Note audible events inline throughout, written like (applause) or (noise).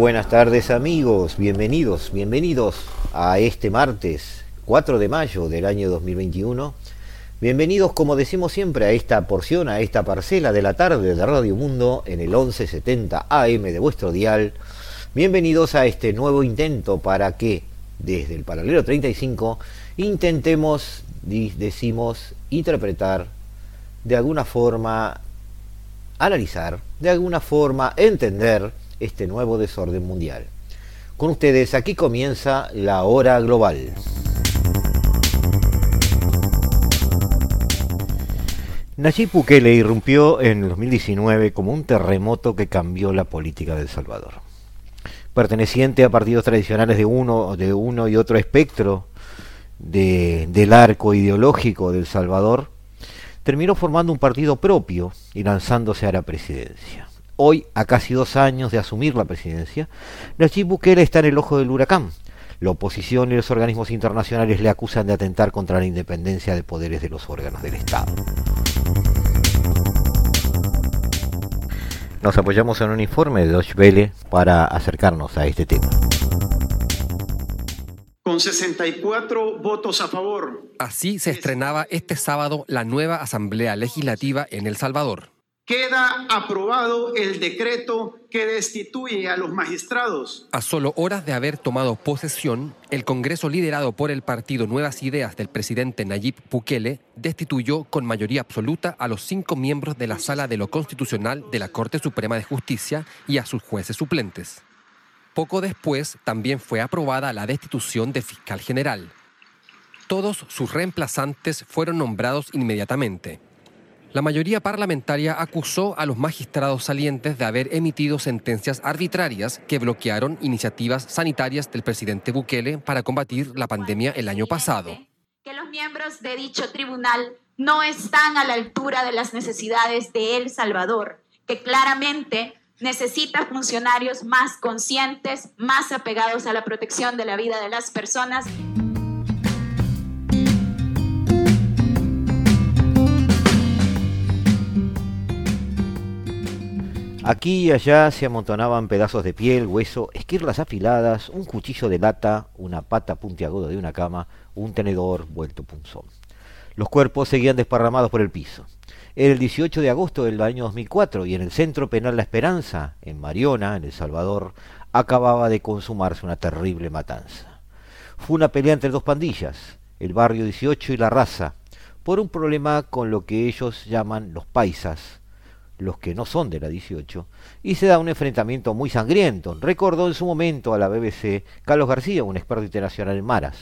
buenas tardes amigos, bienvenidos, bienvenidos a este martes 4 de mayo del año 2021. Bienvenidos, como decimos siempre, a esta porción, a esta parcela de la tarde de Radio Mundo en el 1170 AM de vuestro dial. Bienvenidos a este nuevo intento para que desde el paralelo 35 intentemos, decimos, interpretar, de alguna forma analizar, de alguna forma entender este nuevo desorden mundial. Con ustedes, aquí comienza la hora global. Nayib Bukele irrumpió en 2019 como un terremoto que cambió la política de El Salvador. Perteneciente a partidos tradicionales de uno, de uno y otro espectro del arco ideológico de El Salvador, terminó formando un partido propio y lanzándose a la presidencia hoy, a casi dos años de asumir la presidencia, Nayib Bukele está en el ojo del huracán. La oposición y los organismos internacionales le acusan de atentar contra la independencia de poderes de los órganos del Estado. Nos apoyamos en un informe de Deutsche Welle para acercarnos a este tema. Con 64 votos a favor. Así se estrenaba este sábado la nueva Asamblea Legislativa en El Salvador queda aprobado el decreto que destituye a los magistrados. A solo horas de haber tomado posesión, el Congreso liderado por el partido Nuevas Ideas del presidente Nayib Bukele destituyó con mayoría absoluta a los cinco miembros de la Sala de lo Constitucional de la Corte Suprema de Justicia y a sus jueces suplentes. Poco después también fue aprobada la destitución de fiscal general. Todos sus reemplazantes fueron nombrados inmediatamente la mayoría parlamentaria acusó a los magistrados salientes de haber emitido sentencias arbitrarias que bloquearon iniciativas sanitarias del presidente Bukele para combatir la pandemia el año pasado. Que los miembros de dicho tribunal no están a la altura de las necesidades de El Salvador, que claramente necesita funcionarios más conscientes, más apegados a la protección de la vida de las personas. Aquí y allá se amontonaban pedazos de piel, hueso, esquirlas afiladas, un cuchillo de lata, una pata puntiaguda de una cama, un tenedor vuelto punzón. Los cuerpos seguían desparramados por el piso. Era el 18 de agosto del año 2004 y en el Centro Penal La Esperanza, en Mariona, en El Salvador, acababa de consumarse una terrible matanza. Fue una pelea entre dos pandillas, el Barrio 18 y La Raza, por un problema con lo que ellos llaman los paisas, los que no son de la 18, y se da un enfrentamiento muy sangriento. Recordó en su momento a la BBC Carlos García, un experto internacional en maras.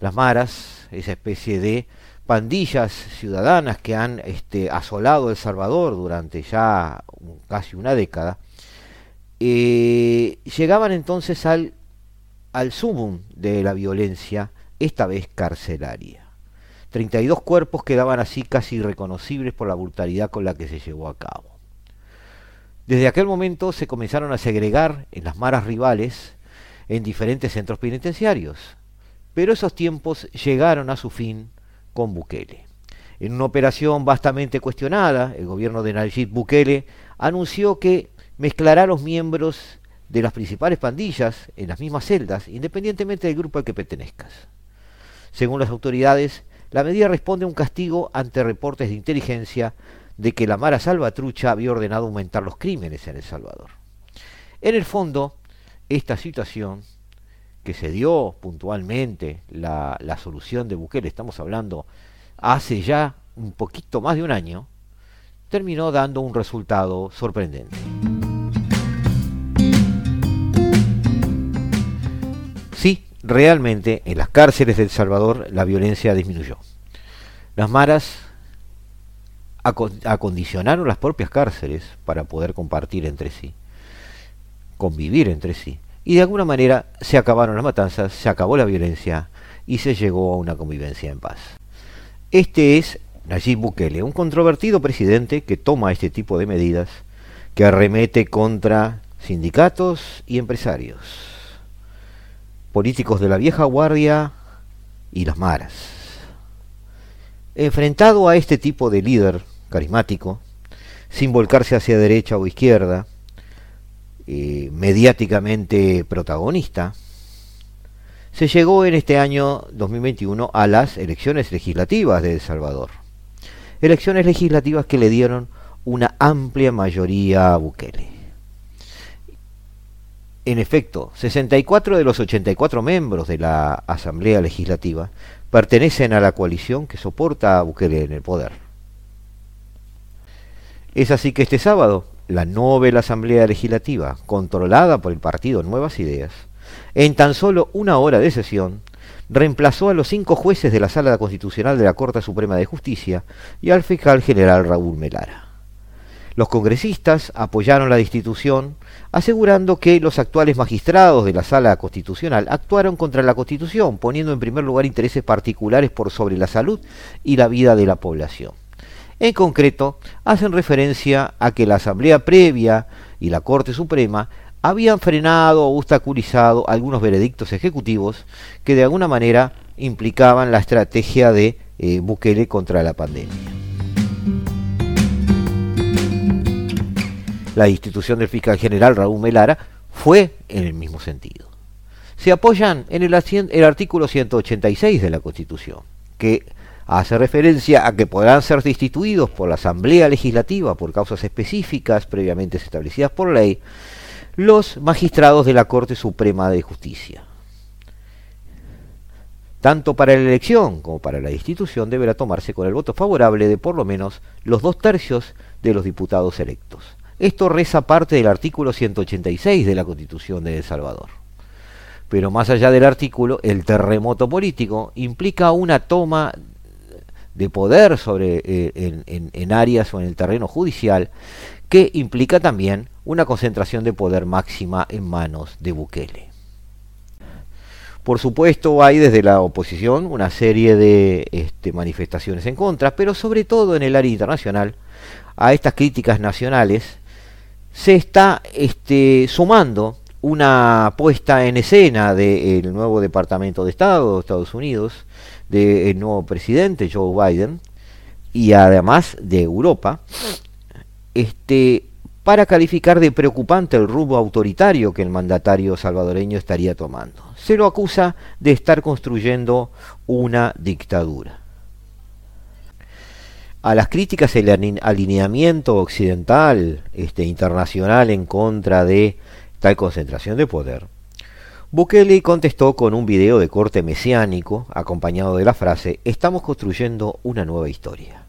Las maras, esa especie de pandillas ciudadanas que han este, asolado El Salvador durante ya casi una década, eh, llegaban entonces al, al sumum de la violencia, esta vez carcelaria. 32 cuerpos quedaban así casi irreconocibles por la brutalidad con la que se llevó a cabo. Desde aquel momento se comenzaron a segregar en las maras rivales en diferentes centros penitenciarios, pero esos tiempos llegaron a su fin con Bukele. En una operación vastamente cuestionada, el gobierno de Nayib Bukele anunció que mezclará los miembros de las principales pandillas en las mismas celdas, independientemente del grupo al que pertenezcas. Según las autoridades, la medida responde a un castigo ante reportes de inteligencia de que la Mara Salvatrucha había ordenado aumentar los crímenes en El Salvador. En el fondo, esta situación que se dio puntualmente la, solución de Bukele, estamos hablando hace ya un poquito más de un año, terminó dando un resultado sorprendente. Realmente en las cárceles de El Salvador la violencia disminuyó. Las maras acondicionaron las propias cárceles para poder compartir entre sí, convivir entre sí. Y de alguna manera se acabaron las matanzas, se acabó la violencia y se llegó a una convivencia en paz. Este es Nayib Bukele, un controvertido presidente que toma este tipo de medidas, que arremete contra sindicatos y empresarios, políticos de la vieja guardia y las maras. Enfrentado a este tipo de líder carismático, sin volcarse hacia derecha o izquierda, eh, mediáticamente protagonista, se llegó en este año 2021 a las elecciones legislativas de El Salvador. Elecciones legislativas que le dieron una amplia mayoría a Bukele. En efecto, 64 de los 84 miembros de la Asamblea Legislativa pertenecen a la coalición que soporta a Bukele en el poder. Es así que este sábado, la novela Asamblea Legislativa, controlada por el partido Nuevas Ideas, en tan solo una hora de sesión, reemplazó a los cinco jueces de la Sala Constitucional de la Corte Suprema de Justicia y al fiscal general Raúl Melara. Los congresistas apoyaron la destitución, asegurando que los actuales magistrados de la Sala Constitucional actuaron contra la Constitución, poniendo en primer lugar intereses particulares por sobre la salud y la vida de la población. En concreto, hacen referencia a que la Asamblea previa y la Corte Suprema habían frenado o obstaculizado algunos veredictos ejecutivos que de alguna manera implicaban la estrategia de eh, Bukele contra la pandemia. La institución del fiscal general Raúl Melara fue en el mismo sentido. Se apoyan en el, el artículo 186 de la Constitución, que hace referencia a que podrán ser destituidos por la Asamblea Legislativa por causas específicas previamente establecidas por ley los magistrados de la Corte Suprema de Justicia. Tanto para la elección como para la destitución deberá tomarse con el voto favorable de por lo menos los dos tercios de los diputados electos. Esto reza parte del artículo 186 de la Constitución de El Salvador. Pero más allá del artículo, el terremoto político implica una toma de poder sobre, eh, en, áreas o en el terreno judicial que implica también una concentración de poder máxima en manos de Bukele. Por supuesto, hay desde la oposición una serie de este, manifestaciones en contra, pero sobre todo en el área internacional, a estas críticas nacionales se está este, sumando una puesta en escena del nuevo Departamento de Estado de Estados Unidos, del nuevo presidente Joe Biden y además de Europa, este, para calificar de preocupante el rumbo autoritario que el mandatario salvadoreño estaría tomando. Se lo acusa de estar construyendo una dictadura. A las críticas el alineamiento occidental, este, internacional en contra de tal concentración de poder, Bukele contestó con un video de corte mesiánico, acompañado de la frase, estamos construyendo una nueva historia.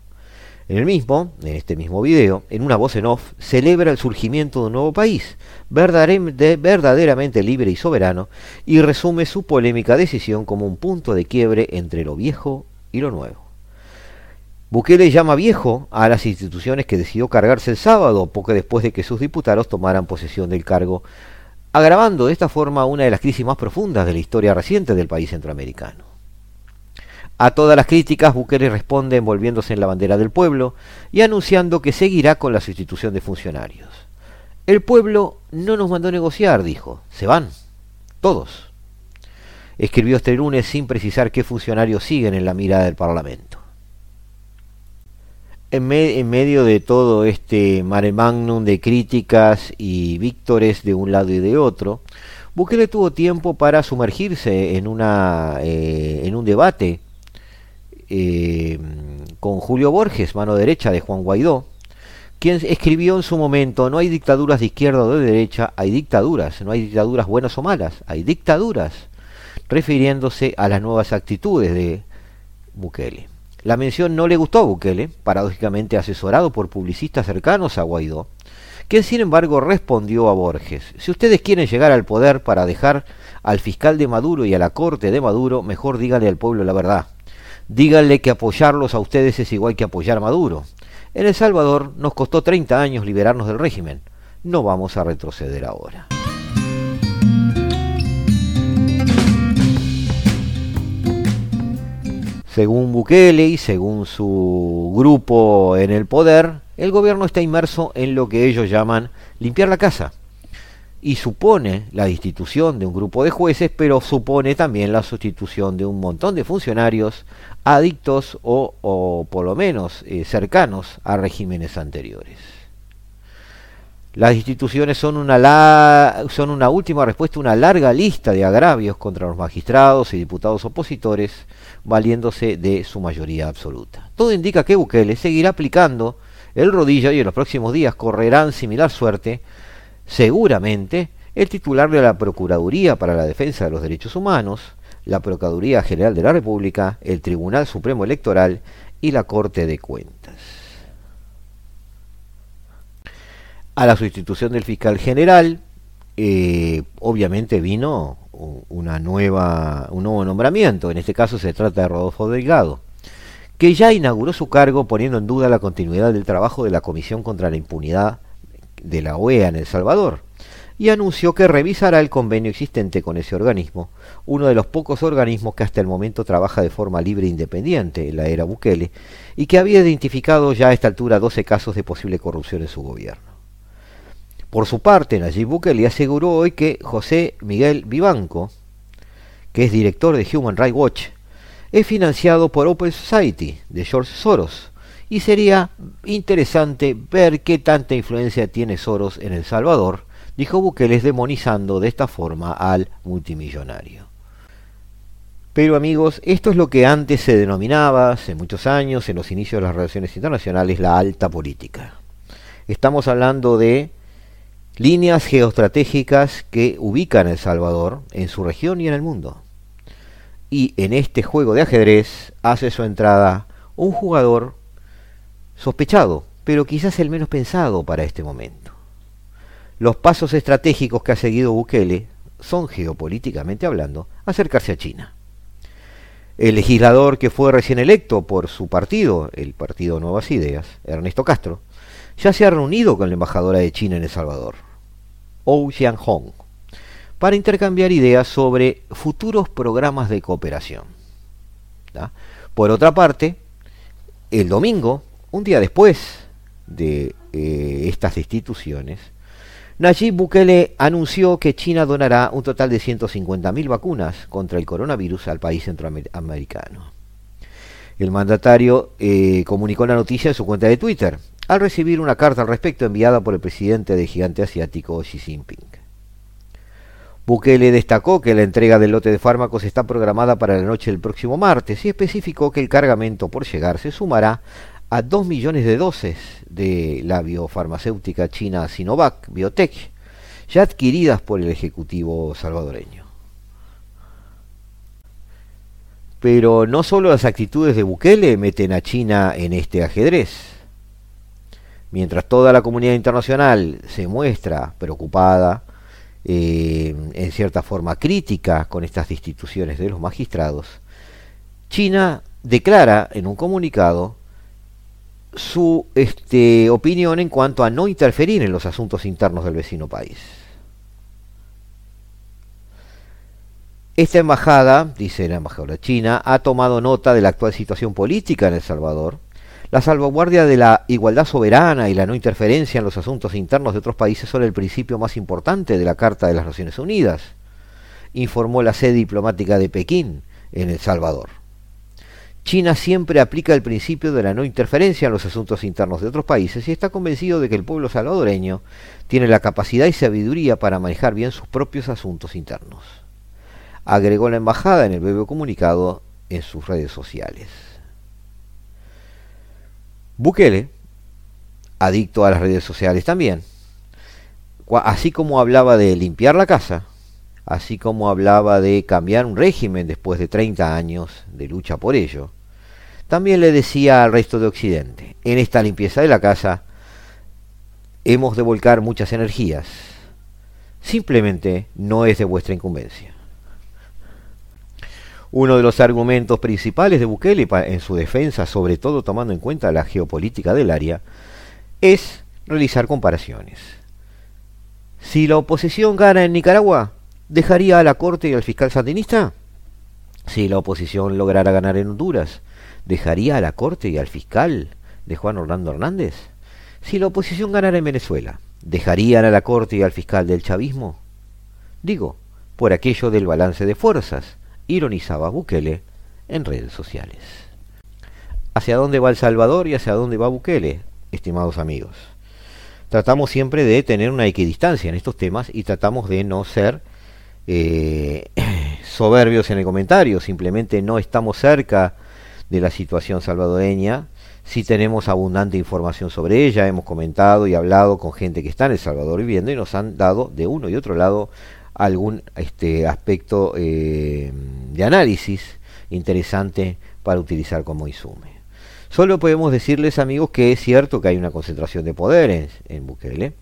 En el mismo, en este mismo video, en una voz en off, celebra el surgimiento de un nuevo país, verdaderamente libre y soberano, y resume su polémica decisión como un punto de quiebre entre lo viejo y lo nuevo. Bukele llama viejo a las instituciones que decidió cargarse el sábado, poco después de que sus diputados tomaran posesión del cargo agravando de esta forma una de las crisis más profundas de la historia reciente del país centroamericano. A todas las críticas, Bukele responde envolviéndose en la bandera del pueblo y anunciando que seguirá con la sustitución de funcionarios. El pueblo no nos mandó negociar, dijo. Se van. Todos. Escribió este lunes sin precisar qué funcionarios siguen en la mirada del Parlamento en, medio de todo este mare magnum de críticas y víctores de un lado y de otro, Bukele tuvo tiempo para sumergirse en, una, eh, un debate eh, con Julio Borges, mano derecha de Juan Guaidó, quien escribió en su momento, no hay dictaduras de izquierda o de derecha, hay dictaduras, no hay dictaduras buenas o malas, hay dictaduras, refiriéndose a las nuevas actitudes de Bukele. La mención no le gustó a Bukele, paradójicamente asesorado por publicistas cercanos a Guaidó, quien sin embargo respondió a Borges, si ustedes quieren llegar al poder para dejar al fiscal de Maduro y a la corte de Maduro, mejor díganle al pueblo la verdad. díganle que apoyarlos a ustedes es igual que apoyar a Maduro. En El Salvador nos costó 30 años liberarnos del régimen. No vamos a retroceder ahora. Según Bukele y según su grupo en el poder, el gobierno está inmerso en lo que ellos llaman limpiar la casa. Y supone la destitución de un grupo de jueces, pero supone también la sustitución de un montón de funcionarios adictos o, por lo menos eh, cercanos a regímenes anteriores. Las instituciones son una, son una última respuesta una larga lista de agravios contra los magistrados y diputados opositores, valiéndose de su mayoría absoluta. Todo indica que Bukele seguirá aplicando el rodillo y en los próximos días correrán similar suerte, seguramente, el titular de la Procuraduría para la Defensa de los Derechos Humanos, la Procuraduría General de la República, el Tribunal Supremo Electoral y la Corte de Cuentas a la sustitución del fiscal general, eh, obviamente vino una nueva, un nuevo nombramiento. En este caso se trata de Rodolfo Delgado, que ya inauguró su cargo poniendo en duda la continuidad del trabajo de la Comisión contra la Impunidad de la OEA en El Salvador y anunció que revisará el convenio existente con ese organismo, uno de los pocos organismos que hasta el momento trabaja de forma libre e independiente en la era Bukele y que había identificado ya a esta altura 12 casos de posible corrupción en su gobierno. Por su parte, Nayib Bukele aseguró hoy que José Miguel Vivanco, que es director de Human Rights Watch, es financiado por Open Society de George Soros y sería interesante ver qué tanta influencia tiene Soros en El Salvador, dijo Bukele demonizando de esta forma al multimillonario. Pero amigos, esto es lo que antes se denominaba, hace muchos años, en los inicios de las relaciones internacionales, la alta política. Estamos hablando de líneas geoestratégicas que ubican El Salvador en su región y en el mundo. Y en este juego de ajedrez hace su entrada un jugador sospechado, pero quizás el menos pensado para este momento. Los pasos estratégicos que ha seguido Bukele son, geopolíticamente hablando, acercarse a China. El legislador que fue recién electo por su partido, el Partido Nuevas Ideas, Ernesto Castro, ya se ha reunido con la embajadora de China en El Salvador, Ou Hong, para intercambiar ideas sobre futuros programas de cooperación. Por otra parte, el domingo, un día después de eh, estas instituciones, Nayib Bukele anunció que China donará un total de 150.000 vacunas contra el coronavirus al país centroamericano. El mandatario eh, comunicó la noticia en su cuenta de Twitter al recibir una carta al respecto enviada por el presidente del gigante asiático Xi Jinping. Bukele destacó que la entrega del lote de fármacos está programada para la noche del próximo martes y especificó que el cargamento por llegar se sumará a 2 millones de dosis de la biofarmacéutica china Sinovac Biotech, ya adquiridas por el Ejecutivo salvadoreño. Pero no solo las actitudes de Bukele meten a China en este ajedrez. Mientras toda la comunidad internacional se muestra preocupada, eh, en cierta forma crítica con estas instituciones de los magistrados, China declara en un comunicado su este, opinión en cuanto a no interferir en los asuntos internos del vecino país. Esta embajada, dice la embajadora china, ha tomado nota de la actual situación política en El Salvador la salvaguardia de la igualdad soberana y la no interferencia en los asuntos internos de otros países son el principio más importante de la Carta de las Naciones Unidas, informó la sede diplomática de Pekín en El Salvador. China siempre aplica el principio de la no interferencia en los asuntos internos de otros países y está convencido de que el pueblo salvadoreño tiene la capacidad y sabiduría para manejar bien sus propios asuntos internos. Agregó la embajada en el breve comunicado en sus redes sociales. Bukele, adicto a las redes sociales también, así como hablaba de limpiar la casa, así como hablaba de cambiar un régimen después de 30 años de lucha por ello, también le decía al resto de Occidente, en esta limpieza de la casa hemos de volcar muchas energías, simplemente no es de vuestra incumbencia. Uno de los argumentos principales de Bukele en su defensa, sobre todo tomando en cuenta la geopolítica del área, es realizar comparaciones. Si la oposición gana en Nicaragua, ¿dejaría a la Corte y al fiscal sandinista? Si la oposición lograra ganar en Honduras, ¿dejaría a la Corte y al fiscal de Juan Orlando Hernández? Si la oposición ganara en Venezuela, ¿dejarían a la Corte y al fiscal del chavismo? Digo, por aquello del balance de fuerzas, ironizaba Bukele en redes sociales. ¿Hacia dónde va El Salvador y hacia dónde va Bukele, estimados amigos? Tratamos siempre de tener una equidistancia en estos temas y tratamos de no ser eh, (clears throat) soberbios en el comentario, simplemente no estamos cerca de la situación salvadoreña, si tenemos abundante información sobre ella, hemos comentado y hablado con gente que está en El Salvador viviendo y nos han dado de uno y otro lado algún este, aspecto eh, de análisis interesante para utilizar como insume. Solo podemos decirles amigos que es cierto que hay una concentración de poder en, en Bukele,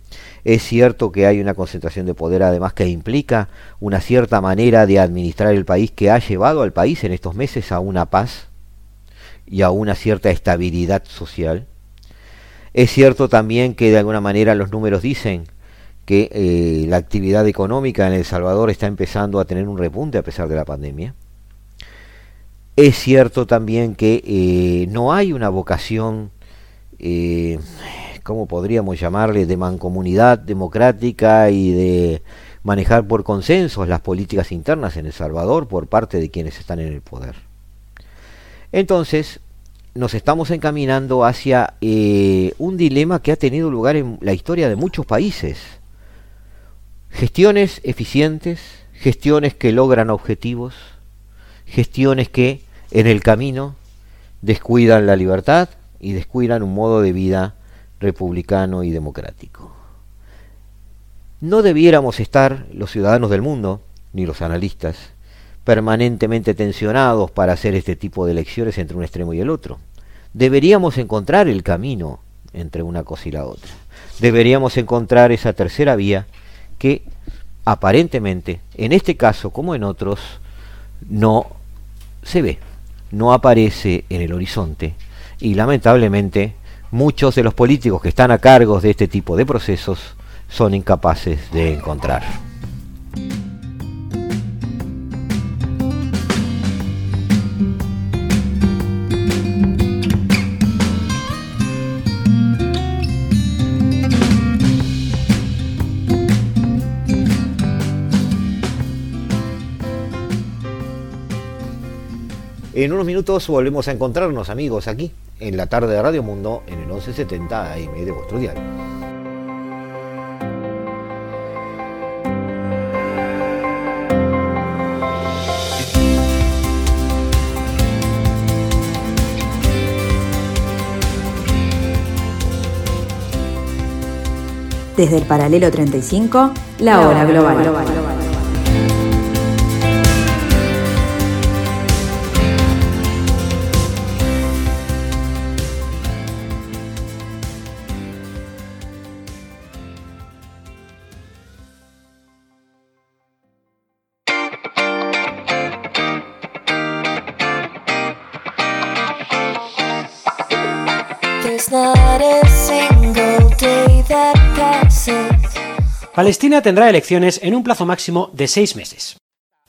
es cierto que hay una concentración de poder además que implica una cierta manera de administrar el país que ha llevado al país en estos meses a una paz y a una cierta estabilidad social. Es cierto también que de alguna manera los números dicen que eh, la actividad económica en El Salvador está empezando a tener un repunte a pesar de la pandemia. Es cierto también que eh, no hay una vocación, eh, ¿cómo podríamos llamarle?, de mancomunidad democrática y de manejar por consensos las políticas internas en El Salvador por parte de quienes están en el poder. Entonces, nos estamos encaminando hacia un dilema que ha tenido lugar en la historia de muchos países Gestiones eficientes, gestiones que logran objetivos, gestiones que en el camino descuidan la libertad y descuidan un modo de vida republicano y democrático. No debiéramos estar los ciudadanos del mundo, ni los analistas, permanentemente tensionados para hacer este tipo de elecciones entre un extremo y el otro. Deberíamos encontrar el camino entre una cosa y la otra. Deberíamos encontrar esa tercera vía que aparentemente, en este caso como en otros, no se ve, no aparece en el horizonte y lamentablemente muchos de los políticos que están a cargo de este tipo de procesos son incapaces de encontrar. En unos minutos volvemos a encontrarnos, amigos, aquí, en la tarde de Radio Mundo, en el 1170 AM de vuestro diario. Desde el paralelo 35, la hora global. Palestina tendrá elecciones en un plazo máximo de seis meses.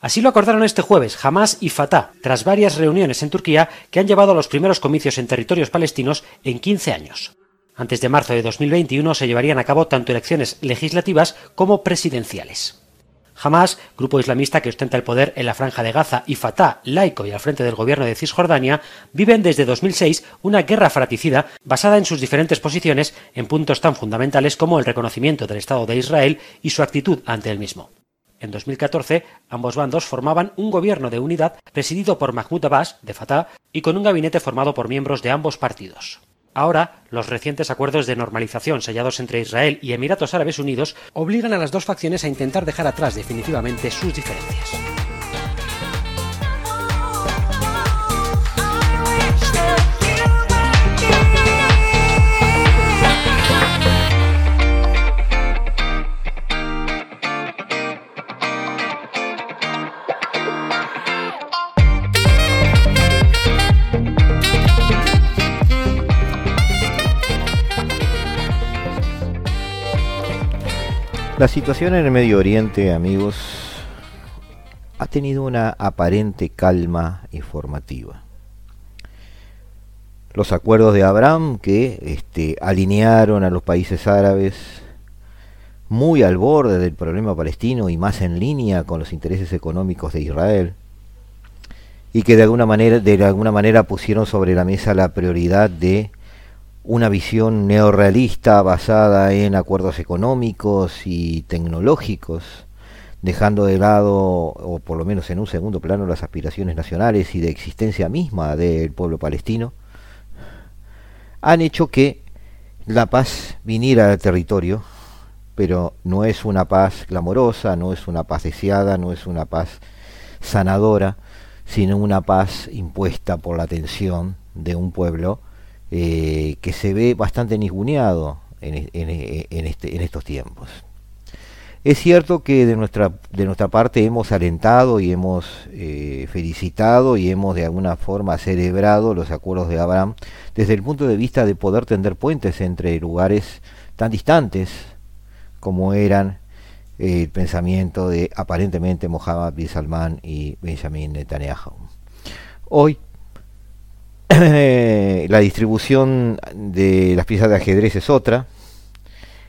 Así lo acordaron este jueves Hamas y Fatah, tras varias reuniones en Turquía que han llevado a los primeros comicios en territorios palestinos en 15 años. Antes de marzo de 2021 se llevarían a cabo tanto elecciones legislativas como presidenciales. Hamas, grupo islamista que ostenta el poder en la franja de Gaza, y Fatah, laico y al frente del gobierno de Cisjordania, viven desde 2006 una guerra fratricida basada en sus diferentes posiciones en puntos tan fundamentales como el reconocimiento del Estado de Israel y su actitud ante el mismo. En 2014, ambos bandos formaban un gobierno de unidad presidido por Mahmoud Abbas, de Fatah, y con un gabinete formado por miembros de ambos partidos. Ahora, los recientes acuerdos de normalización sellados entre Israel y Emiratos Árabes Unidos obligan a las dos facciones a intentar dejar atrás definitivamente sus diferencias. La situación en el Medio Oriente, amigos, ha tenido una aparente calma informativa. Los acuerdos de Abraham que este, alinearon a los países árabes muy al borde del problema palestino y más en línea con los intereses económicos de Israel y que de alguna manera de alguna manera pusieron sobre la mesa la prioridad de una visión neorrealista basada en acuerdos económicos y tecnológicos, dejando de lado, o por lo menos en un segundo plano, las aspiraciones nacionales y de existencia misma del pueblo palestino, han hecho que la paz viniera al territorio, pero no es una paz clamorosa, no es una paz deseada, no es una paz sanadora, sino una paz impuesta por la tensión de un pueblo eh, que se ve bastante ninguneado en, este, en, estos tiempos. Es cierto que de nuestra, de nuestra parte hemos alentado y hemos eh, felicitado y hemos de alguna forma celebrado los acuerdos de Abraham desde el punto de vista de poder tender puentes entre lugares tan distantes como eran el pensamiento de aparentemente Mohammed bin Salman y Benjamin Netanyahu. Hoy (coughs) la distribución de las piezas de ajedrez es otra.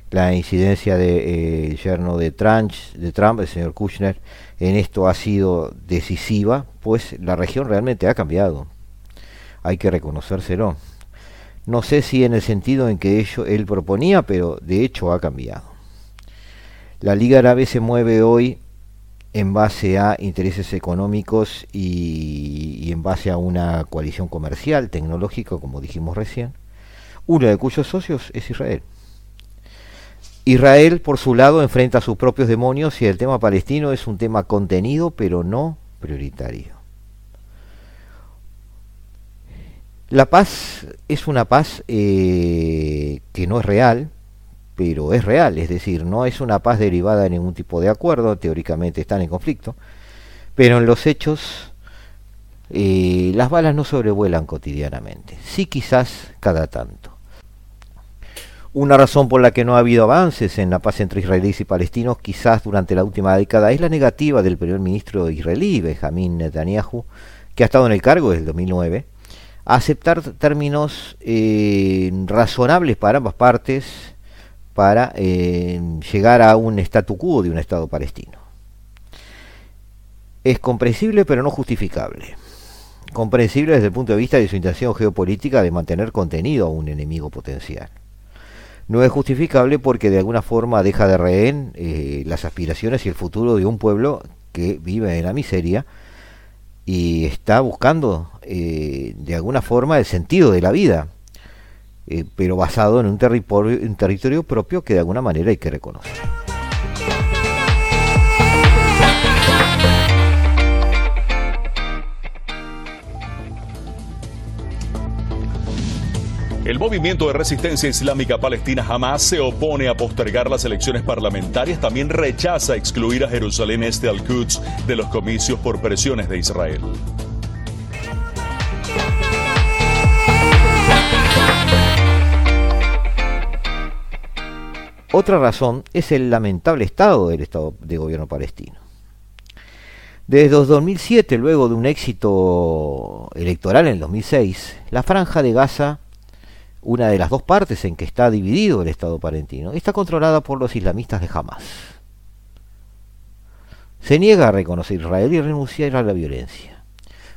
La incidencia de eh, yerno de Trump, de Trump, el señor Kushner, en esto ha sido decisiva, pues la región realmente ha cambiado. Hay que reconocérselo. No sé si en el sentido en que ello, él proponía, pero de hecho ha cambiado. La Liga Árabe se mueve hoy en base a intereses económicos y, en base a una coalición comercial, tecnológica, como dijimos recién, uno de cuyos socios es Israel. Israel, por su lado, enfrenta a sus propios demonios y el tema palestino es un tema contenido, pero no prioritario. La paz es una paz eh, que no es real, pero es real, es decir, no es una paz derivada de ningún tipo de acuerdo, teóricamente están en conflicto, pero en los hechos eh, las balas no sobrevuelan cotidianamente, sí quizás cada tanto. Una razón por la que no ha habido avances en la paz entre israelíes y palestinos, quizás durante la última década, es la negativa del primer ministro israelí, Benjamin Netanyahu, que ha estado en el cargo desde el 2009, a aceptar términos eh, razonables para ambas partes para eh, llegar a un statu quo de un Estado palestino. Es comprensible pero no justificable. Comprensible desde el punto de vista de su intención geopolítica de mantener contenido a un enemigo potencial. No es justificable porque de alguna forma deja de rehén eh, las aspiraciones y el futuro de un pueblo que vive en la miseria y está buscando eh, de alguna forma el sentido de la vida eh, pero basado en un territorio, un territorio propio que de alguna manera hay que reconocer. El movimiento de resistencia islámica palestina jamás se opone a postergar las elecciones parlamentarias, también rechaza excluir a Jerusalén Este al-Quds de los comicios por presiones de Israel. Otra razón es el lamentable estado del Estado de gobierno palestino. Desde 2007, luego de un éxito electoral en el 2006, la franja de Gaza, una de las dos partes en que está dividido el Estado palestino, está controlada por los islamistas de Hamas. Se niega a reconocer Israel y renunciar a la violencia.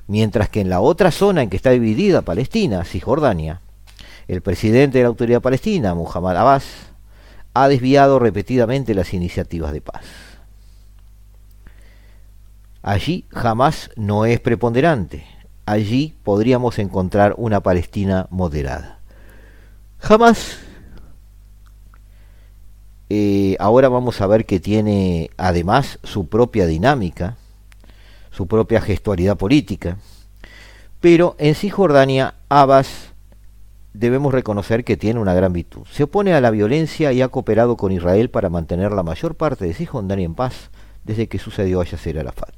Mientras que en la otra zona en que está dividida Palestina, Cisjordania, el presidente de la autoridad palestina, Muhammad Abbas, ha desviado repetidamente las iniciativas de paz. Allí jamás no es preponderante. Allí podríamos encontrar una Palestina moderada. Jamás. Eh, ahora vamos a ver que tiene además su propia dinámica, su propia gestualidad política. Pero en Cisjordania, Abbas debemos reconocer que tiene una gran virtud. Se opone a la violencia y ha cooperado con Israel para mantener la mayor parte de Cisjordania en paz desde que sucedió a Yasser Arafat.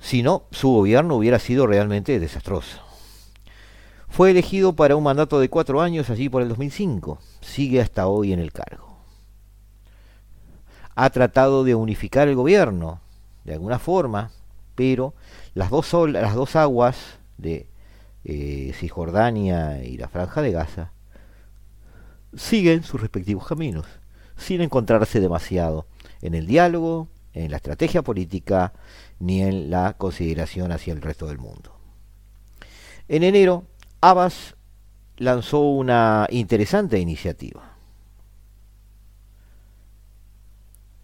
Si no, su gobierno hubiera sido realmente desastroso. Fue elegido para un mandato de cuatro años allí por el 2005. Sigue hasta hoy en el cargo. ha tratado de unificar el gobierno de alguna forma, pero las dos, las dos aguas de eh, Cisjordania y la Franja de Gaza siguen sus respectivos caminos, sin encontrarse demasiado en el diálogo, en la estrategia política, ni en la consideración hacia el resto del mundo. En enero, Abbas lanzó una interesante iniciativa.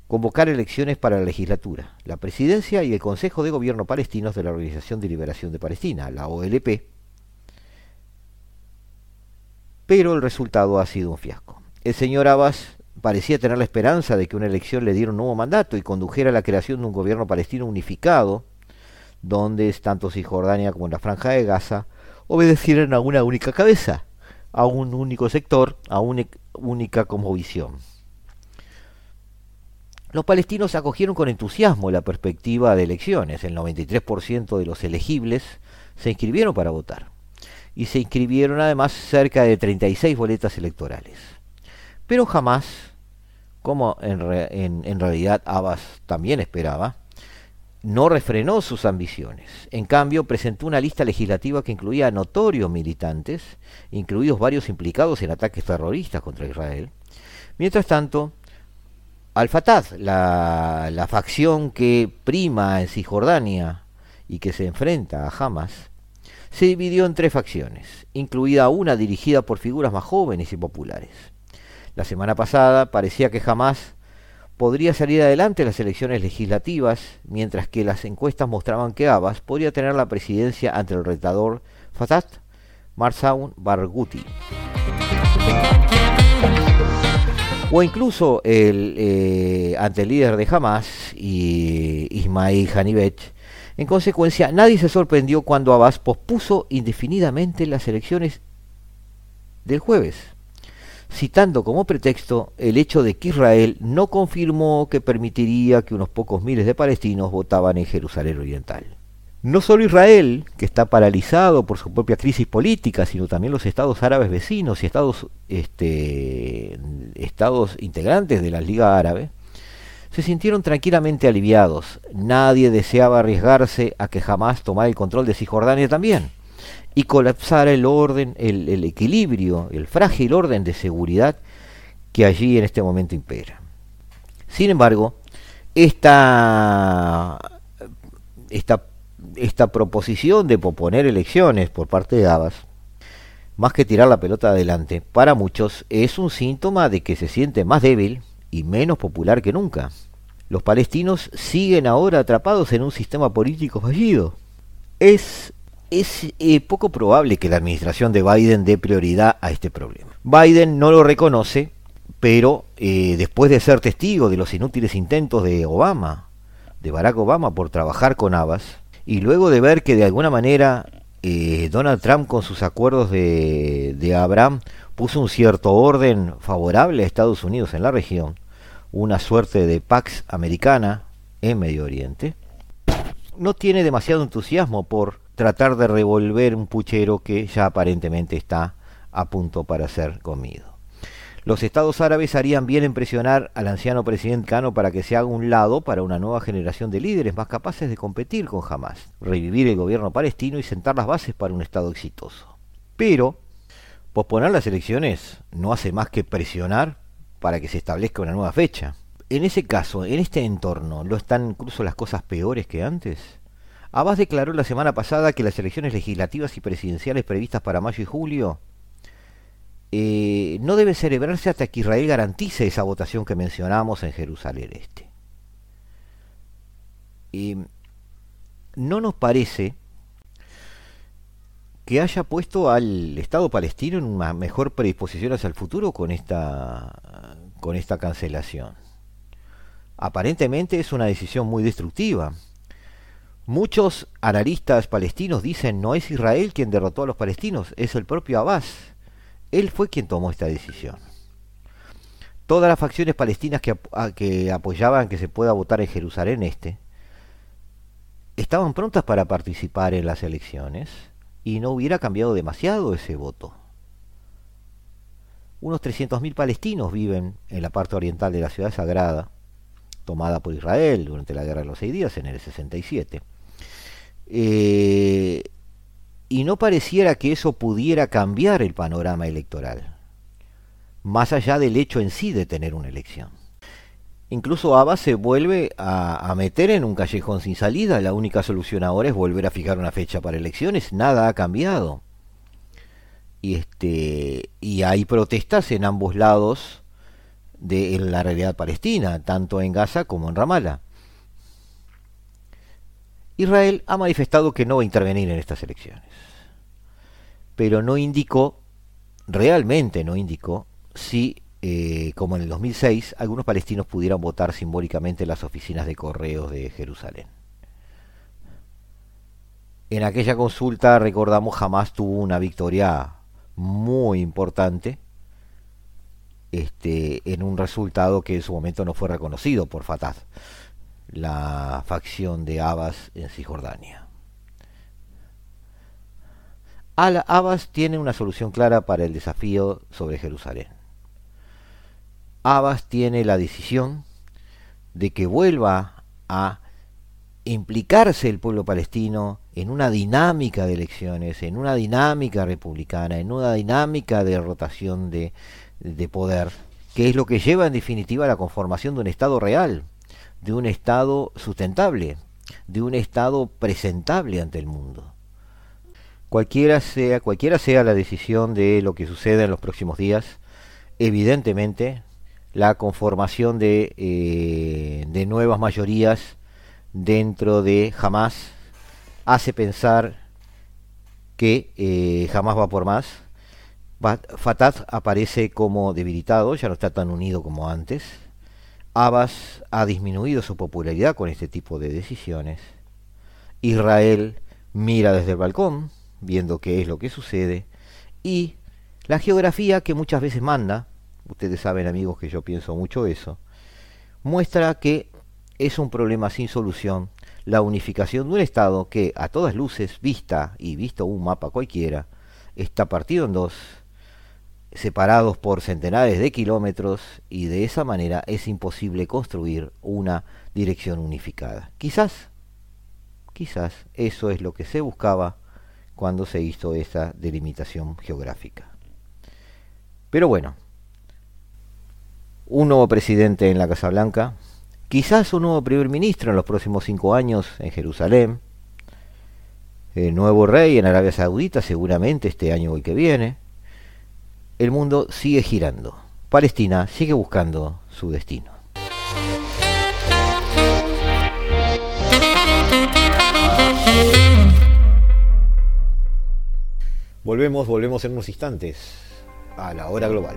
Convocar elecciones para la legislatura, la presidencia y el Consejo de Gobierno palestinos de la Organización de Liberación de Palestina, la OLP, pero el resultado ha sido un fiasco. El señor Abbas parecía tener la esperanza de que una elección le diera un nuevo mandato y condujera a la creación de un gobierno palestino unificado, donde tanto Cisjordania como la Franja de Gaza obedecieran a una única cabeza, a un único sector, a una única visión. Los palestinos acogieron con entusiasmo la perspectiva de elecciones. El 93% de los elegibles se inscribieron para votar. Y se inscribieron además cerca de 36 boletas electorales. Pero jamás, como en, realidad Abbas también esperaba, no refrenó sus ambiciones. En cambio, presentó una lista legislativa que incluía notorios militantes, incluidos varios implicados en ataques terroristas contra Israel. Mientras tanto, Al-Fatah, la, la, facción que prima en Cisjordania y que se enfrenta a Hamas, se dividió en tres facciones, incluida una dirigida por figuras más jóvenes y populares. La semana pasada parecía que Hamas podría salir adelante las elecciones legislativas, mientras que las encuestas mostraban que Abbas podría tener la presidencia ante el retador Fatah Marzaun Barghouti. O incluso el, eh, ante el líder de Hamas, Ismail Hanibet. En consecuencia, nadie se sorprendió cuando Abbas pospuso indefinidamente las elecciones del jueves citando como pretexto el hecho de que Israel no confirmó que permitiría que unos pocos miles de palestinos votaban en Jerusalén Oriental. No solo Israel, que está paralizado por su propia crisis política, sino también los estados árabes vecinos y estados, este, estados integrantes de la Liga Árabe, se sintieron tranquilamente aliviados. Nadie deseaba arriesgarse a que jamás tomara el control de Cisjordania también y colapsar el orden, el, equilibrio, el frágil orden de seguridad que allí en este momento impera. Sin embargo, esta, esta, esta proposición de proponer elecciones por parte de Abbas, más que tirar la pelota adelante, para muchos es un síntoma de que se siente más débil y menos popular que nunca. Los palestinos siguen ahora atrapados en un sistema político fallido. Es es eh, poco probable que la administración de Biden dé prioridad a este problema. Biden no lo reconoce, pero eh, después de ser testigo de los inútiles intentos de Obama, de Barack Obama, por trabajar con Abbas, y luego de ver que de alguna manera eh, Donald Trump con sus acuerdos de, de Abraham puso un cierto orden favorable a Estados Unidos en la región, una suerte de Pax americana en Medio Oriente, no tiene demasiado entusiasmo por tratar de revolver un puchero que ya aparentemente está a punto para ser comido. Los estados árabes harían bien en presionar al anciano presidente Cano para que se haga un lado para una nueva generación de líderes más capaces de competir con Hamas, revivir el gobierno palestino y sentar las bases para un estado exitoso. Pero posponer las elecciones no hace más que presionar para que se establezca una nueva fecha. En ese caso, en este entorno, ¿no están incluso las cosas peores que antes? Abbas declaró la semana pasada que las elecciones legislativas y presidenciales previstas para mayo y julio eh, no deben celebrarse hasta que Israel garantice esa votación que mencionamos en Jerusalén Este. Y no nos parece que haya puesto al Estado palestino en una mejor predisposición hacia el futuro con esta, con esta cancelación. Aparentemente es una decisión muy destructiva Muchos analistas palestinos dicen no es Israel quien derrotó a los palestinos, es el propio Abbas. Él fue quien tomó esta decisión. Todas las facciones palestinas que, que apoyaban que se pueda votar en Jerusalén Este estaban prontas para participar en las elecciones y no hubiera cambiado demasiado ese voto. Unos 300.000 palestinos viven en la parte oriental de la ciudad sagrada tomada por Israel durante la Guerra de los Seis Días en el 67. Eh, y no pareciera que eso pudiera cambiar el panorama electoral, más allá del hecho en sí de tener una elección. Incluso Abbas se vuelve a, meter en un callejón sin salida. La única solución ahora es volver a fijar una fecha para elecciones. Nada ha cambiado. Y, este, y hay protestas en ambos lados de la realidad palestina, tanto en Gaza como en Ramallah. Israel ha manifestado que no va a intervenir en estas elecciones, pero no indicó, realmente no indicó, si eh, como en el 2006, algunos palestinos pudieran votar simbólicamente en las oficinas de correos de Jerusalén. En aquella consulta, recordamos, jamás tuvo una victoria muy importante este, en un resultado que en su momento no fue reconocido por Fatah, la facción de Abbas en Cisjordania. Al-Abbas tiene una solución clara para el desafío sobre Jerusalén. Abbas tiene la decisión de que vuelva a implicarse el pueblo palestino en una dinámica de elecciones, en una dinámica republicana, en una dinámica de rotación de, de poder, que es lo que lleva en definitiva a la conformación de un Estado real, de un Estado sustentable, de un Estado presentable ante el mundo. Cualquiera sea, cualquiera sea la decisión de lo que suceda en los próximos días, evidentemente la conformación de, eh, de nuevas mayorías dentro de Hamas hace pensar que eh, Hamas va por más. Fatah aparece como debilitado, ya no está tan unido como antes. Abbas ha disminuido su popularidad con este tipo de decisiones. Israel mira desde el balcón, viendo qué es lo que sucede. Y la geografía que muchas veces manda, ustedes saben amigos que yo pienso mucho eso, muestra que es un problema sin solución la unificación de un Estado que a todas luces, vista y visto un mapa cualquiera, está partido en dos, separados por centenares de kilómetros y de esa manera es imposible construir una dirección unificada. Quizás, quizás eso es lo que se buscaba cuando se hizo esa delimitación geográfica. Pero bueno, un nuevo presidente en la Casa Blanca, quizás un nuevo primer ministro en los próximos cinco años en Jerusalén, el nuevo rey en Arabia Saudita seguramente este año o el que viene. El mundo sigue girando. Palestina sigue buscando su destino. Volvemos, volvemos en unos instantes a la hora global.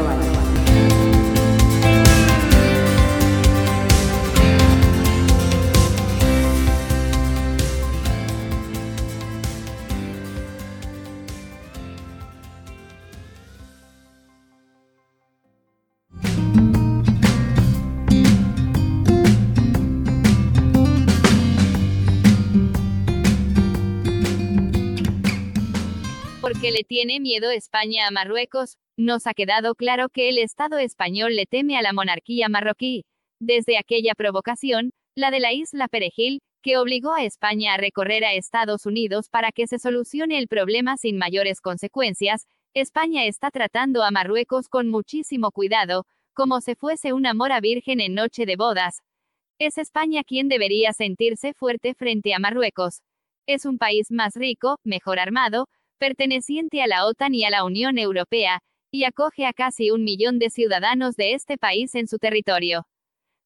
Tiene miedo España a Marruecos, nos ha quedado claro que el Estado español le teme a la monarquía marroquí. Desde aquella provocación, la de la isla Perejil, que obligó a España a recorrer a Estados Unidos para que se solucione el problema sin mayores consecuencias, España está tratando a Marruecos con muchísimo cuidado, como si fuese una mora virgen en noche de bodas. Es España quien debería sentirse fuerte frente a Marruecos. Es un país más rico, mejor armado, perteneciente a la OTAN y a la Unión Europea, y acoge a casi un millón de ciudadanos de este país en su territorio.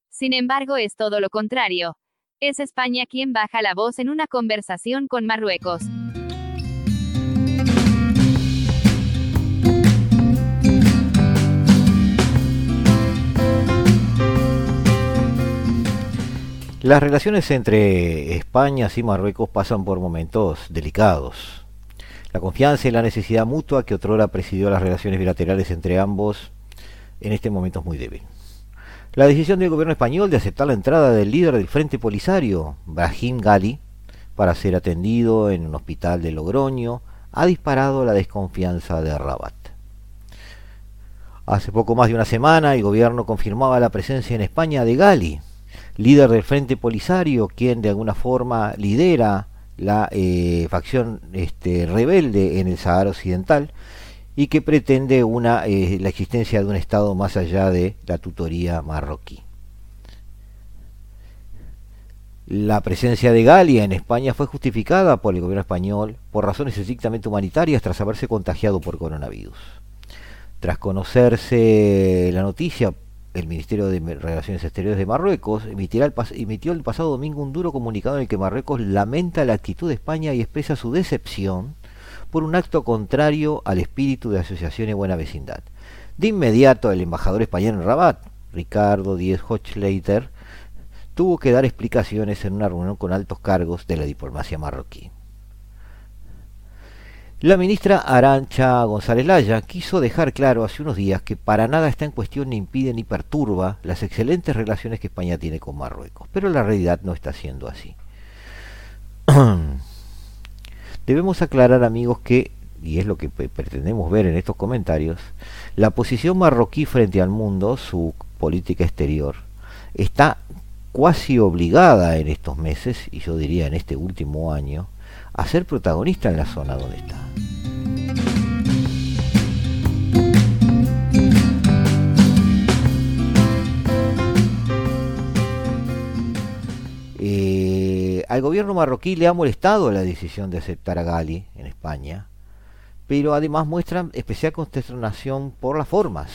Sin embargo, es todo lo contrario. Es España quien baja la voz en una conversación con Marruecos. Las relaciones entre España y Marruecos pasan por momentos delicados. La confianza y la necesidad mutua que otrora presidió las relaciones bilaterales entre ambos en este momento es muy débil. La decisión del gobierno español de aceptar la entrada del líder del Frente Polisario, Brahim Gali, para ser atendido en un hospital de Logroño, ha disparado la desconfianza de Rabat. Hace poco más de una semana el gobierno confirmaba la presencia en España de Gali, líder del Frente Polisario, quien de alguna forma lidera la eh, facción este, rebelde en el Sahara Occidental y que pretende una, eh, la existencia de un Estado más allá de la tutoría marroquí. La presencia de Galia en España fue justificada por el gobierno español por razones estrictamente humanitarias tras haberse contagiado por coronavirus. Tras conocerse la noticia el Ministerio de Relaciones Exteriores de Marruecos emitió el pasado domingo un duro comunicado en el que Marruecos lamenta la actitud de España y expresa su decepción por un acto contrario al espíritu de asociación y buena vecindad. De inmediato, el embajador español en Rabat, Ricardo Díez Hochleiter, tuvo que dar explicaciones en una reunión con altos cargos de la diplomacia marroquí. La ministra Arancha González Laya quiso dejar claro hace unos días que para nada está en cuestión ni impide ni perturba las excelentes relaciones que España tiene con Marruecos, pero la realidad no está siendo así. (clears throat) Debemos aclarar amigos que, y es lo que pretendemos ver en estos comentarios, la posición marroquí frente al mundo, su política exterior, está cuasi obligada en estos meses, y yo diría en este último año, a ser protagonista en la zona donde está. Eh, al gobierno marroquí le ha molestado la decisión de aceptar a Gali en España, pero además muestran especial consternación por las formas,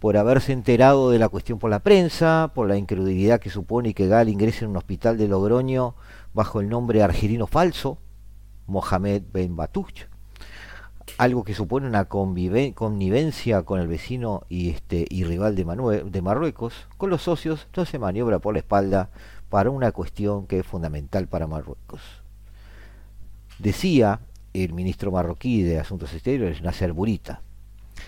por haberse enterado de la cuestión por la prensa, por la incredulidad que supone que Gali ingrese en un hospital de Logroño bajo el nombre argelino falso, Mohamed Ben Batuch, algo que supone una connivencia con el vecino y, este, y rival de, de Marruecos, con los socios no se maniobra por la espalda para una cuestión que es fundamental para Marruecos. Decía el ministro marroquí de Asuntos Exteriores, Nasser Burita,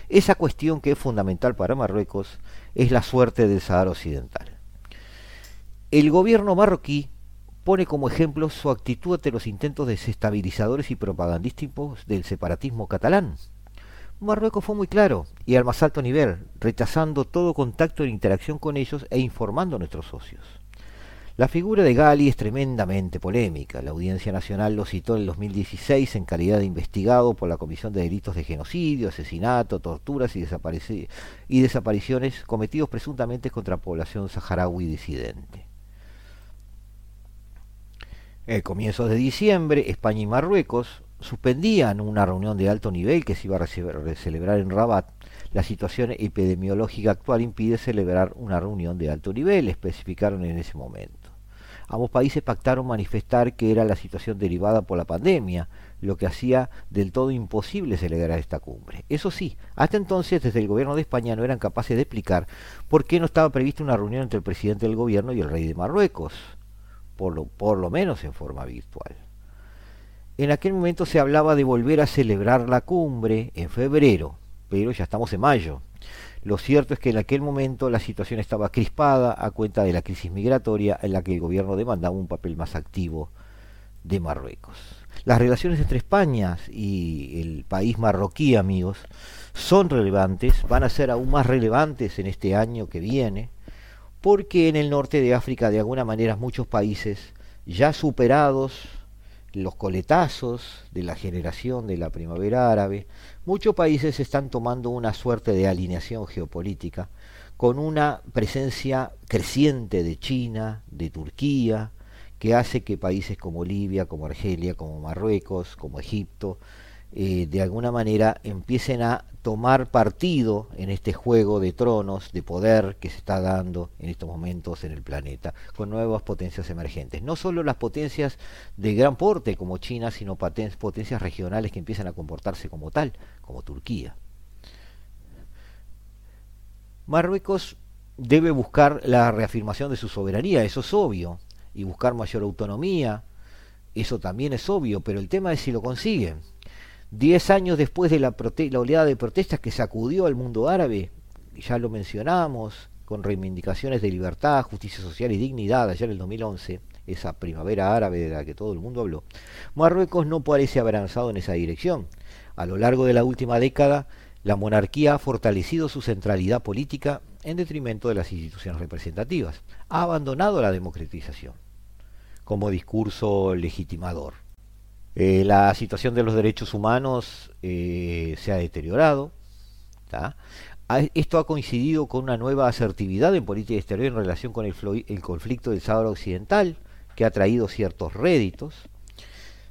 esa cuestión que es fundamental para Marruecos es la suerte del Sahara Occidental. El gobierno marroquí pone como ejemplo su actitud ante los intentos desestabilizadores y propagandísticos del separatismo catalán. Marruecos fue muy claro y al más alto nivel, rechazando todo contacto e interacción con ellos e informando a nuestros socios. La figura de Gali es tremendamente polémica. La Audiencia Nacional lo citó en el 2016 en calidad de investigado por la Comisión de Delitos de Genocidio, Asesinato, Torturas y, y Desapariciones cometidos presuntamente contra la población saharaui disidente. El comienzo de diciembre, España y Marruecos suspendían una reunión de alto nivel que se iba a celebrar en Rabat. La situación epidemiológica actual impide celebrar una reunión de alto nivel, especificaron en ese momento. Ambos países pactaron manifestar que era la situación derivada por la pandemia, lo que hacía del todo imposible celebrar esta cumbre. Eso sí, hasta entonces desde el gobierno de España no eran capaces de explicar por qué no estaba prevista una reunión entre el presidente del gobierno y el rey de Marruecos por lo, menos en forma virtual. En aquel momento se hablaba de volver a celebrar la cumbre en febrero, pero ya estamos en mayo. Lo cierto es que en aquel momento la situación estaba crispada a cuenta de la crisis migratoria en la que el gobierno demandaba un papel más activo de Marruecos. Las relaciones entre España y el país marroquí, amigos, son relevantes, van a ser aún más relevantes en este año que viene, porque en el norte de África de alguna manera muchos países ya superados los coletazos de la generación de la primavera árabe, muchos países están tomando una suerte de alineación geopolítica con una presencia creciente de China, de Turquía, que hace que países como Libia, como Argelia, como Marruecos, como Egipto, eh, de alguna manera empiecen a tomar partido en este juego de tronos, de poder que se está dando en estos momentos en el planeta, con nuevas potencias emergentes. No solo las potencias de gran porte como China, sino potencias regionales que empiezan a comportarse como tal, como Turquía. Marruecos debe buscar la reafirmación de su soberanía, eso es obvio, y buscar mayor autonomía, eso también es obvio, pero el tema es si lo consiguen Diez años después de la, oleada de protestas que sacudió al mundo árabe, ya lo mencionamos, con reivindicaciones de libertad, justicia social y dignidad allá en el 2011, esa primavera árabe de la que todo el mundo habló, Marruecos no parece haber avanzado en esa dirección. A lo largo de la última década, la monarquía ha fortalecido su centralidad política en detrimento de las instituciones representativas. Ha abandonado la democratización como discurso legitimador. Eh, la situación de los derechos humanos eh, se ha deteriorado. Esto ha coincidido con una nueva asertividad en política exterior en relación con el, conflicto del Sáhara Occidental, que ha traído ciertos réditos.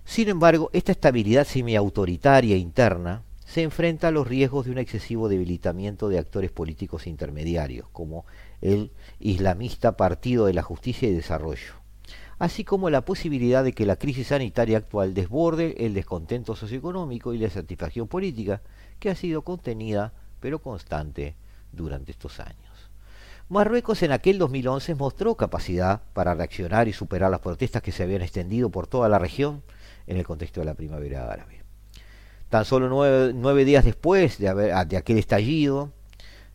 Sin embargo, esta estabilidad semiautoritaria interna se enfrenta a los riesgos de un excesivo debilitamiento de actores políticos intermediarios, como el islamista Partido de la Justicia y Desarrollo, así como la posibilidad de que la crisis sanitaria actual desborde el descontento socioeconómico y la satisfacción política, que ha sido contenida pero constante durante estos años. Marruecos en aquel 2011 mostró capacidad para reaccionar y superar las protestas que se habían extendido por toda la región en el contexto de la primavera árabe. Tan solo nueve, días después de, de aquel estallido,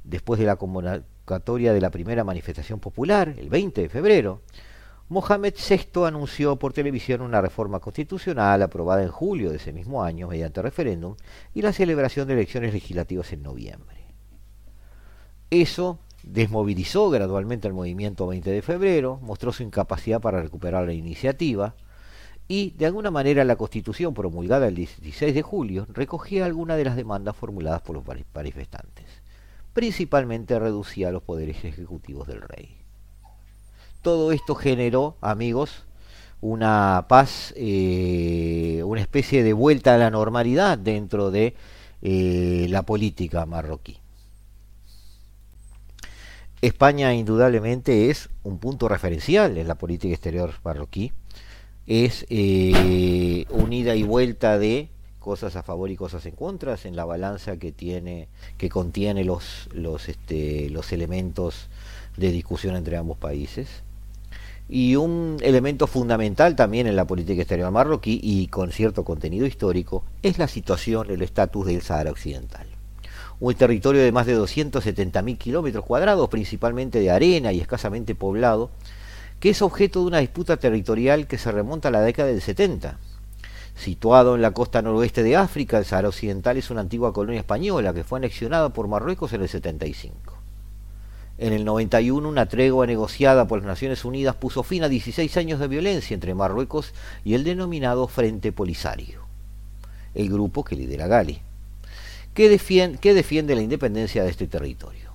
después de la convocatoria de la primera manifestación popular, el 20 de febrero, Mohamed VI anunció por televisión una reforma constitucional aprobada en julio de ese mismo año mediante referéndum y la celebración de elecciones legislativas en noviembre. Eso desmovilizó gradualmente el movimiento 20 de febrero, mostró su incapacidad para recuperar la iniciativa, y de alguna manera la constitución promulgada el 16 de julio recogía algunas de las demandas formuladas por los manifestantes. Principalmente reducía los poderes ejecutivos del rey. Todo esto generó, amigos, una paz, eh, una especie de vuelta a la normalidad dentro de eh, la política marroquí. España indudablemente es un punto referencial en la política exterior marroquí es eh, unida y vuelta de cosas a favor y cosas en contra en la balanza que tiene que contiene los los este, los elementos de discusión entre ambos países y un elemento fundamental también en la política exterior marroquí y con cierto contenido histórico es la situación el estatus del Sahara Occidental un territorio de más de 270.000 kilómetros cuadrados principalmente de arena y escasamente poblado que es objeto de una disputa territorial que se remonta a la década del 70. Situado en la costa noroeste de África, el Sahara Occidental es una antigua colonia española que fue anexionada por Marruecos en el 75. En el 91, una tregua negociada por las Naciones Unidas puso fin a 16 años de violencia entre Marruecos y el denominado Frente Polisario, el grupo que lidera Gali, que defiende la independencia de este territorio.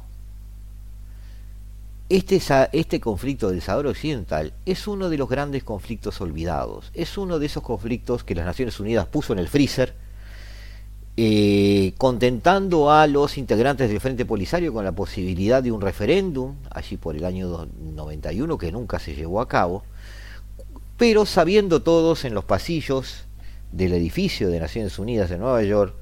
Este, este, conflicto del Sahara Occidental es uno de los grandes conflictos olvidados. Es uno de esos conflictos que las Naciones Unidas puso en el freezer, eh, contentando a los integrantes del Frente Polisario con la posibilidad de un referéndum, allí por el año 91, que nunca se llevó a cabo, pero sabiendo todos en los pasillos del edificio de Naciones Unidas de Nueva York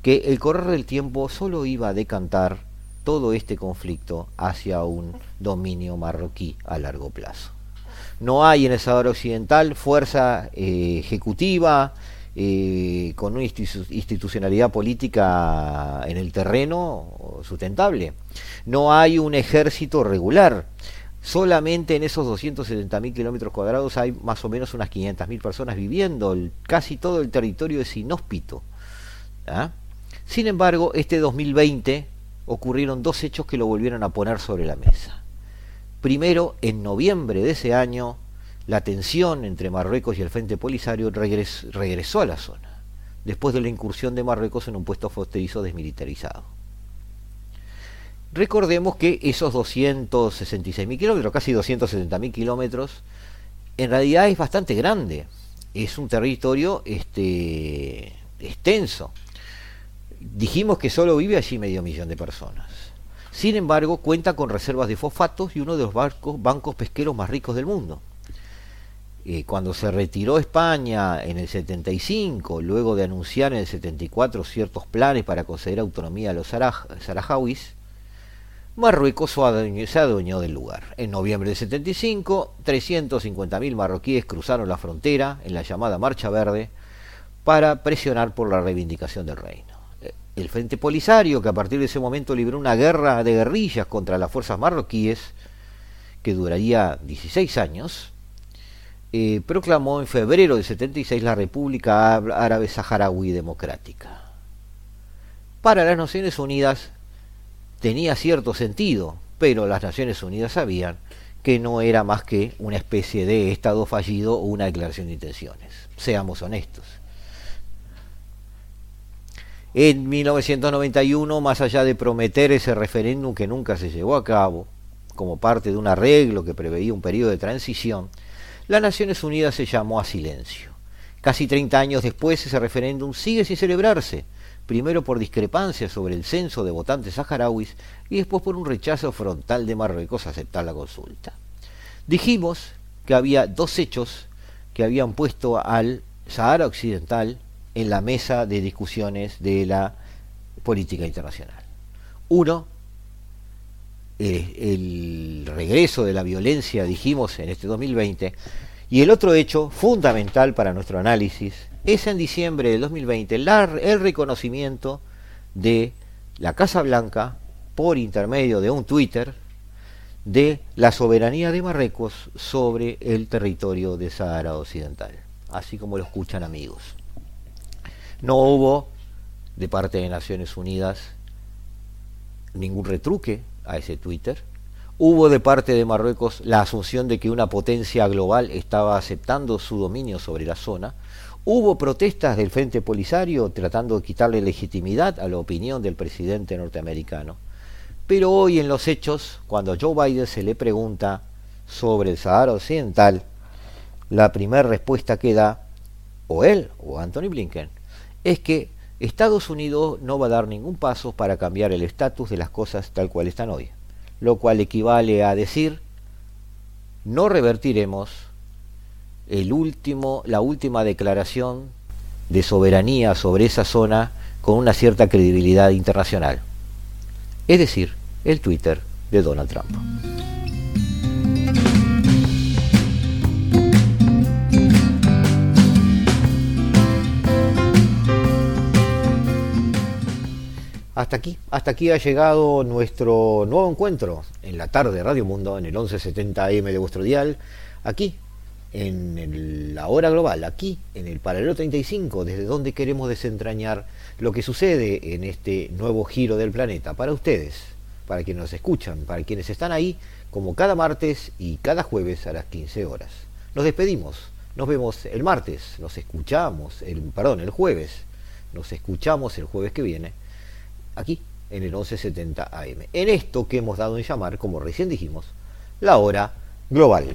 que el correr del tiempo solo iba a decantar todo este conflicto hacia un dominio marroquí a largo plazo. No hay en el Sahara Occidental fuerza eh, ejecutiva eh, con una institucionalidad política en el terreno sustentable. No hay un ejército regular. Solamente en esos 270.000 kilómetros cuadrados hay más o menos unas 500.000 personas viviendo. casi todo el territorio es inhóspito. ¿ah? Sin embargo, este 2020 ocurrieron dos hechos que lo volvieron a poner sobre la mesa. Primero, en noviembre de ese año, la tensión entre Marruecos y el Frente Polisario regresó a la zona, después de la incursión de Marruecos en un puesto fronterizo desmilitarizado. Recordemos que esos 266.000 kilómetros, casi 270.000 kilómetros, en realidad es bastante grande. Es un territorio este, extenso. Dijimos que solo vive allí medio millón de personas. Sin embargo, cuenta con reservas de fosfatos y uno de los bancos pesqueros más ricos del mundo. Eh, cuando se retiró España en el 75, luego de anunciar en el 74 ciertos planes para conceder autonomía a los sarajawis, Marruecos se adueñó del lugar. En noviembre del 75, 350.000 marroquíes cruzaron la frontera en la llamada Marcha Verde para presionar por la reivindicación del reino. El Frente Polisario, que a partir de ese momento libró una guerra de guerrillas contra las fuerzas marroquíes, que duraría 16 años, eh, proclamó en febrero de 76 la República Árabe Saharaui Democrática. Para las Naciones Unidas tenía cierto sentido, pero las Naciones Unidas sabían que no era más que una especie de Estado fallido o una declaración de intenciones. Seamos honestos. En 1991, más allá de prometer ese referéndum que nunca se llevó a cabo, como parte de un arreglo que preveía un periodo de transición, las Naciones Unidas se llamó a silencio. Casi 30 años después, ese referéndum sigue sin celebrarse, primero por discrepancias sobre el censo de votantes saharauis y después por un rechazo frontal de Marruecos a aceptar la consulta. Dijimos que había dos hechos que habían puesto al Sahara Occidental en la mesa de discusiones de la política internacional. Uno, el regreso de la violencia, dijimos, en este 2020, y el otro hecho fundamental para nuestro análisis es en diciembre del 2020 el reconocimiento de la Casa Blanca por intermedio de un Twitter de la soberanía de Marruecos sobre el territorio de Sahara Occidental, así como lo escuchan amigos. No hubo de parte de Naciones Unidas ningún retruque a ese Twitter. Hubo de parte de Marruecos la asunción de que una potencia global estaba aceptando su dominio sobre la zona. Hubo protestas del Frente Polisario tratando de quitarle legitimidad a la opinión del presidente norteamericano. Pero hoy en los hechos, cuando a Joe Biden se le pregunta sobre el Sahara Occidental, la primera respuesta que da, o él o Anthony Blinken, es que Estados Unidos no va a dar ningún paso para cambiar el estatus de las cosas tal cual están hoy, lo cual equivale a decir no revertiremos el último, la última declaración de soberanía sobre esa zona con una cierta credibilidad internacional. Es decir, el Twitter de Donald Trump. Hasta aquí, hasta aquí ha llegado nuestro nuevo encuentro en la tarde de Radio Mundo, en el 1170 AM de vuestro dial, aquí en la hora global, aquí en el paralelo 35, desde donde queremos desentrañar lo que sucede en este nuevo giro del planeta, para ustedes, para quienes nos escuchan, para quienes están ahí, como cada martes y cada jueves a las 15 horas. Nos despedimos, nos vemos el martes, nos escuchamos, el, perdón, el jueves, nos escuchamos el jueves que viene aquí en el 1170 AM. En esto que hemos dado en llamar, como recién dijimos, la hora global.